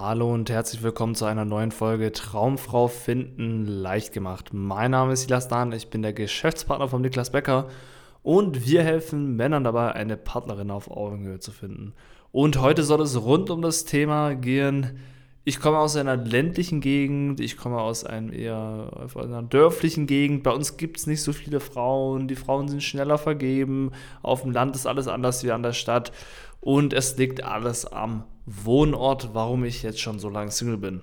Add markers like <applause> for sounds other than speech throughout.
Hallo und herzlich willkommen zu einer neuen Folge Traumfrau finden leicht gemacht. Mein Name ist Silas Dahn, ich bin der Geschäftspartner von Niklas Becker und wir helfen Männern dabei, eine Partnerin auf Augenhöhe zu finden. Und heute soll es rund um das Thema gehen. Ich komme aus einer ländlichen Gegend, ich komme aus einem eher einer dörflichen Gegend. Bei uns gibt es nicht so viele Frauen, die Frauen sind schneller vergeben. Auf dem Land ist alles anders wie an der Stadt. Und es liegt alles am Wohnort, warum ich jetzt schon so lange Single bin.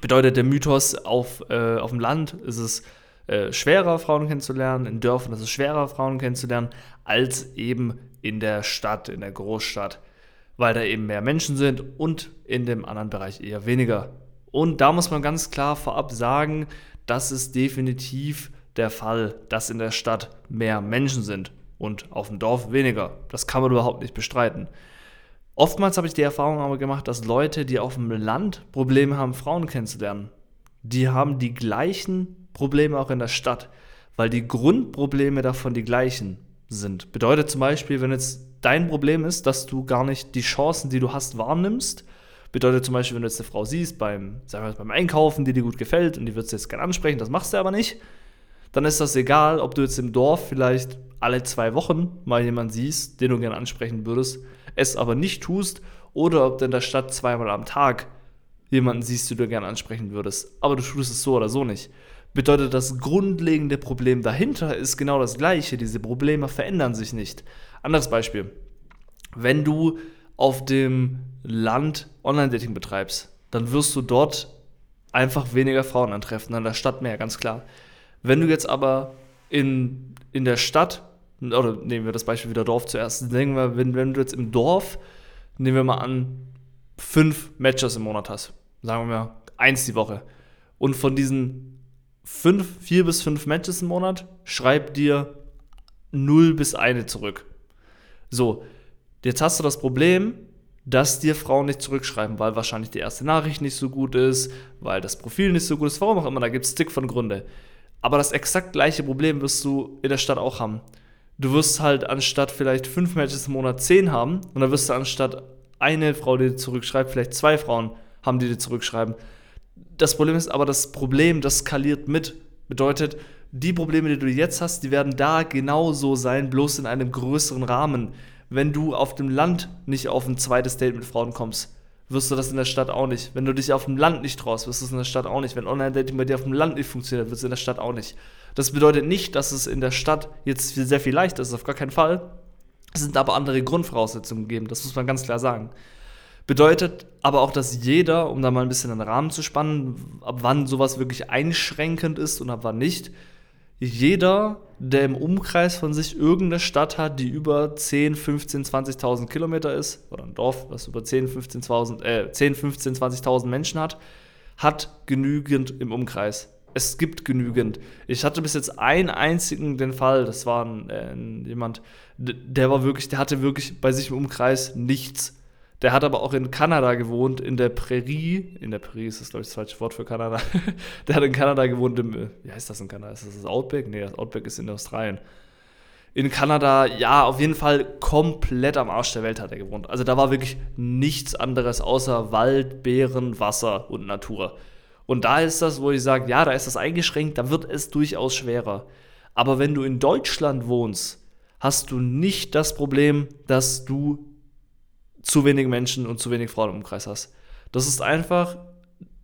Bedeutet der Mythos, auf, äh, auf dem Land ist es äh, schwerer, Frauen kennenzulernen, in Dörfern ist es schwerer, Frauen kennenzulernen, als eben in der Stadt, in der Großstadt, weil da eben mehr Menschen sind und in dem anderen Bereich eher weniger. Und da muss man ganz klar vorab sagen, das ist definitiv der Fall, dass in der Stadt mehr Menschen sind und auf dem Dorf weniger. Das kann man überhaupt nicht bestreiten. Oftmals habe ich die Erfahrung aber gemacht, dass Leute, die auf dem Land Probleme haben, Frauen kennenzulernen, die haben die gleichen Probleme auch in der Stadt, weil die Grundprobleme davon die gleichen sind. Bedeutet zum Beispiel, wenn jetzt dein Problem ist, dass du gar nicht die Chancen, die du hast, wahrnimmst, bedeutet zum Beispiel, wenn du jetzt eine Frau siehst beim, sagen wir mal, beim Einkaufen, die dir gut gefällt und die wird jetzt gerne ansprechen, das machst du aber nicht, dann ist das egal, ob du jetzt im Dorf vielleicht alle zwei Wochen mal jemanden siehst, den du gerne ansprechen würdest, es aber nicht tust, oder ob du in der Stadt zweimal am Tag jemanden siehst, den du gerne ansprechen würdest, aber du tust es so oder so nicht. Bedeutet, das grundlegende Problem dahinter ist genau das gleiche. Diese Probleme verändern sich nicht. Anderes Beispiel. Wenn du auf dem Land Online-Dating betreibst, dann wirst du dort einfach weniger Frauen antreffen, in der Stadt mehr, ganz klar. Wenn du jetzt aber in, in der Stadt, oder nehmen wir das Beispiel wieder Dorf zuerst, denken wir, wenn, wenn du jetzt im Dorf, nehmen wir mal an, fünf Matches im Monat hast, sagen wir mal eins die Woche, und von diesen fünf, vier bis fünf Matches im Monat, schreib dir null bis eine zurück. So, jetzt hast du das Problem, dass dir Frauen nicht zurückschreiben, weil wahrscheinlich die erste Nachricht nicht so gut ist, weil das Profil nicht so gut ist, warum auch immer, da gibt es dick von Gründe. Aber das exakt gleiche Problem wirst du in der Stadt auch haben. Du wirst halt anstatt vielleicht fünf Matches im Monat zehn haben und dann wirst du anstatt eine Frau, die dir zurückschreibt, vielleicht zwei Frauen haben, die dir zurückschreiben. Das Problem ist aber, das Problem, das skaliert mit. Bedeutet, die Probleme, die du jetzt hast, die werden da genauso sein, bloß in einem größeren Rahmen. Wenn du auf dem Land nicht auf ein zweites Date mit Frauen kommst, wirst du das in der Stadt auch nicht. Wenn du dich auf dem Land nicht traust, wirst du es in der Stadt auch nicht. Wenn Online-Dating bei dir auf dem Land nicht funktioniert, wird es in der Stadt auch nicht. Das bedeutet nicht, dass es in der Stadt jetzt sehr viel leichter ist, auf gar keinen Fall. Es sind aber andere Grundvoraussetzungen gegeben, das muss man ganz klar sagen. Bedeutet aber auch, dass jeder, um da mal ein bisschen den Rahmen zu spannen, ab wann sowas wirklich einschränkend ist und ab wann nicht, jeder, der im Umkreis von sich irgendeine Stadt hat, die über 10, 15, 20.000 Kilometer ist, oder ein Dorf, das über 10, 15, 20, äh, 10 15, 20.000 Menschen hat, hat genügend im Umkreis. Es gibt genügend. Ich hatte bis jetzt einen einzigen den Fall, das war ein, äh, jemand, der war wirklich, der hatte wirklich bei sich im Umkreis nichts der hat aber auch in Kanada gewohnt, in der Prärie. In der Prärie ist das, glaube ich, das falsche Wort für Kanada. <laughs> der hat in Kanada gewohnt, im, wie heißt das in Kanada? Ist das das Outback? Nee, das Outback ist in Australien. In Kanada, ja, auf jeden Fall komplett am Arsch der Welt hat er gewohnt. Also da war wirklich nichts anderes außer Wald, Beeren, Wasser und Natur. Und da ist das, wo ich sage, ja, da ist das eingeschränkt, da wird es durchaus schwerer. Aber wenn du in Deutschland wohnst, hast du nicht das Problem, dass du zu wenig Menschen und zu wenig Frauen im Umkreis hast. Das ist einfach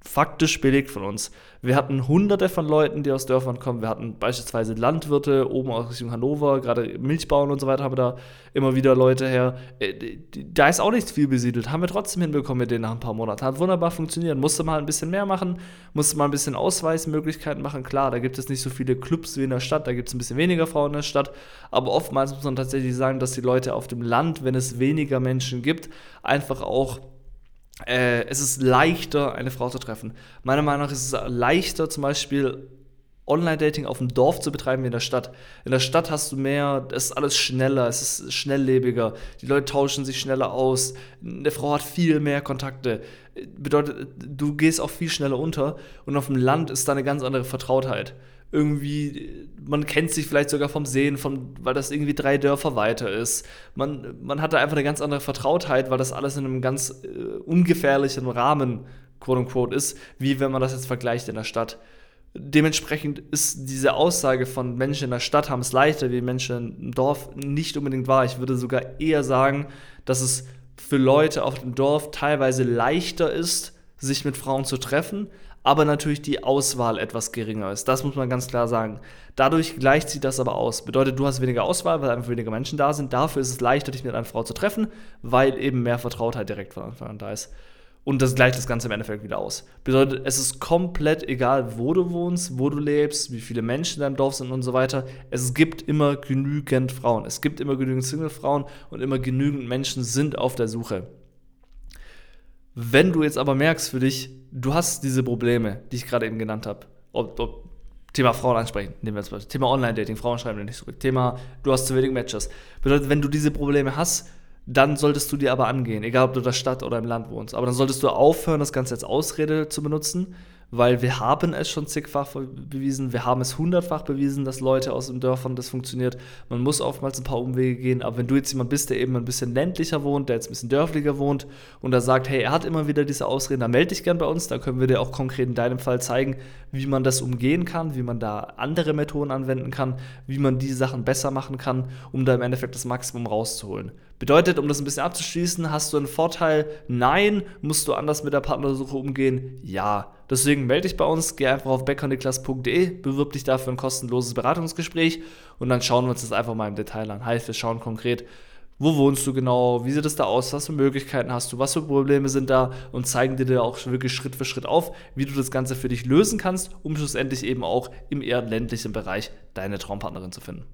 faktisch belegt von uns. Wir hatten hunderte von Leuten, die aus Dörfern kommen. Wir hatten beispielsweise Landwirte oben aus Richtung Hannover, gerade Milchbauern und so weiter, haben da immer wieder Leute her. Äh, da ist auch nichts viel besiedelt. Haben wir trotzdem hinbekommen mit denen nach ein paar Monaten. Hat wunderbar funktioniert. Musste mal ein bisschen mehr machen, musste mal ein bisschen Ausweismöglichkeiten machen. Klar, da gibt es nicht so viele Clubs wie in der Stadt, da gibt es ein bisschen weniger Frauen in der Stadt. Aber oftmals muss man tatsächlich sagen, dass die Leute auf dem Land, wenn es weniger Menschen gibt, einfach auch äh, es ist leichter, eine Frau zu treffen. Meiner Meinung nach ist es leichter, zum Beispiel Online-Dating auf dem Dorf zu betreiben wie in der Stadt. In der Stadt hast du mehr, es ist alles schneller, es ist schnelllebiger, die Leute tauschen sich schneller aus, eine Frau hat viel mehr Kontakte. bedeutet, du gehst auch viel schneller unter und auf dem Land ist da eine ganz andere Vertrautheit. Irgendwie, man kennt sich vielleicht sogar vom Sehen, von, weil das irgendwie drei Dörfer weiter ist. Man, man hat da einfach eine ganz andere Vertrautheit, weil das alles in einem ganz äh, ungefährlichen Rahmen, quote unquote, ist, wie wenn man das jetzt vergleicht in der Stadt. Dementsprechend ist diese Aussage von Menschen in der Stadt haben es leichter wie Menschen im Dorf nicht unbedingt wahr. Ich würde sogar eher sagen, dass es für Leute auf dem Dorf teilweise leichter ist, sich mit Frauen zu treffen, aber natürlich die Auswahl etwas geringer ist. Das muss man ganz klar sagen. Dadurch gleicht sich das aber aus. Bedeutet, du hast weniger Auswahl, weil einfach weniger Menschen da sind. Dafür ist es leichter, dich mit einer Frau zu treffen, weil eben mehr Vertrautheit direkt von Anfang an da ist. Und das gleicht das Ganze im Endeffekt wieder aus. Bedeutet, es ist komplett egal, wo du wohnst, wo du lebst, wie viele Menschen in deinem Dorf sind und so weiter. Es gibt immer genügend Frauen. Es gibt immer genügend Single-Frauen und immer genügend Menschen sind auf der Suche. Wenn du jetzt aber merkst für dich, du hast diese Probleme, die ich gerade eben genannt habe, ob, ob Thema Frauen ansprechen, nehmen wir jetzt mal. Thema Online-Dating, Frauen schreiben dir nicht gut. Thema, du hast zu wenig Matches. Bedeutet, wenn du diese Probleme hast, dann solltest du die aber angehen, egal ob du in der Stadt oder im Land wohnst. Aber dann solltest du aufhören, das Ganze als Ausrede zu benutzen weil wir haben es schon zigfach bewiesen, wir haben es hundertfach bewiesen, dass Leute aus den Dörfern das funktioniert. Man muss oftmals ein paar Umwege gehen, aber wenn du jetzt jemand bist, der eben ein bisschen ländlicher wohnt, der jetzt ein bisschen dörflicher wohnt und da sagt, hey, er hat immer wieder diese Ausreden, dann melde dich gern bei uns, da können wir dir auch konkret in deinem Fall zeigen, wie man das umgehen kann, wie man da andere Methoden anwenden kann, wie man die Sachen besser machen kann, um da im Endeffekt das Maximum rauszuholen. Bedeutet, um das ein bisschen abzuschließen, hast du einen Vorteil? Nein. Musst du anders mit der Partnersuche umgehen? Ja. Deswegen melde dich bei uns, geh einfach auf beckerniklas.de, bewirb dich dafür ein kostenloses Beratungsgespräch und dann schauen wir uns das einfach mal im Detail an. Heißt, wir schauen konkret, wo wohnst du genau, wie sieht es da aus, was für Möglichkeiten hast du, was für Probleme sind da und zeigen dir auch wirklich Schritt für Schritt auf, wie du das Ganze für dich lösen kannst, um schlussendlich eben auch im eher ländlichen Bereich deine Traumpartnerin zu finden.